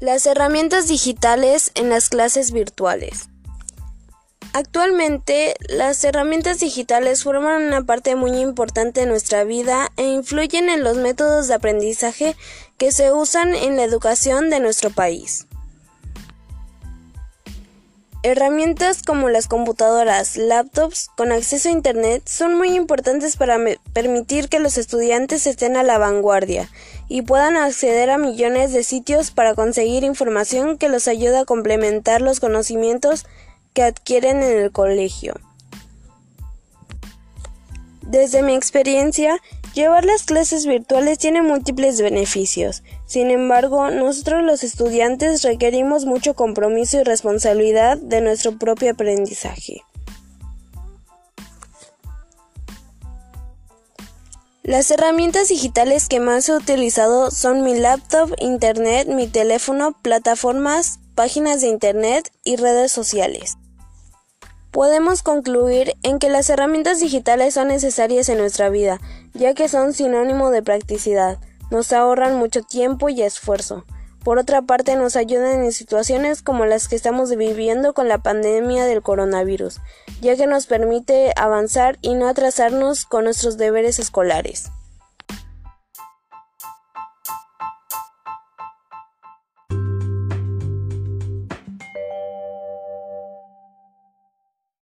Las herramientas digitales en las clases virtuales. Actualmente, las herramientas digitales forman una parte muy importante de nuestra vida e influyen en los métodos de aprendizaje que se usan en la educación de nuestro país. Herramientas como las computadoras, laptops con acceso a Internet son muy importantes para permitir que los estudiantes estén a la vanguardia y puedan acceder a millones de sitios para conseguir información que los ayude a complementar los conocimientos que adquieren en el colegio. Desde mi experiencia, llevar las clases virtuales tiene múltiples beneficios. Sin embargo, nosotros los estudiantes requerimos mucho compromiso y responsabilidad de nuestro propio aprendizaje. Las herramientas digitales que más he utilizado son mi laptop, internet, mi teléfono, plataformas, páginas de internet y redes sociales. Podemos concluir en que las herramientas digitales son necesarias en nuestra vida, ya que son sinónimo de practicidad, nos ahorran mucho tiempo y esfuerzo. Por otra parte, nos ayudan en situaciones como las que estamos viviendo con la pandemia del coronavirus, ya que nos permite avanzar y no atrasarnos con nuestros deberes escolares.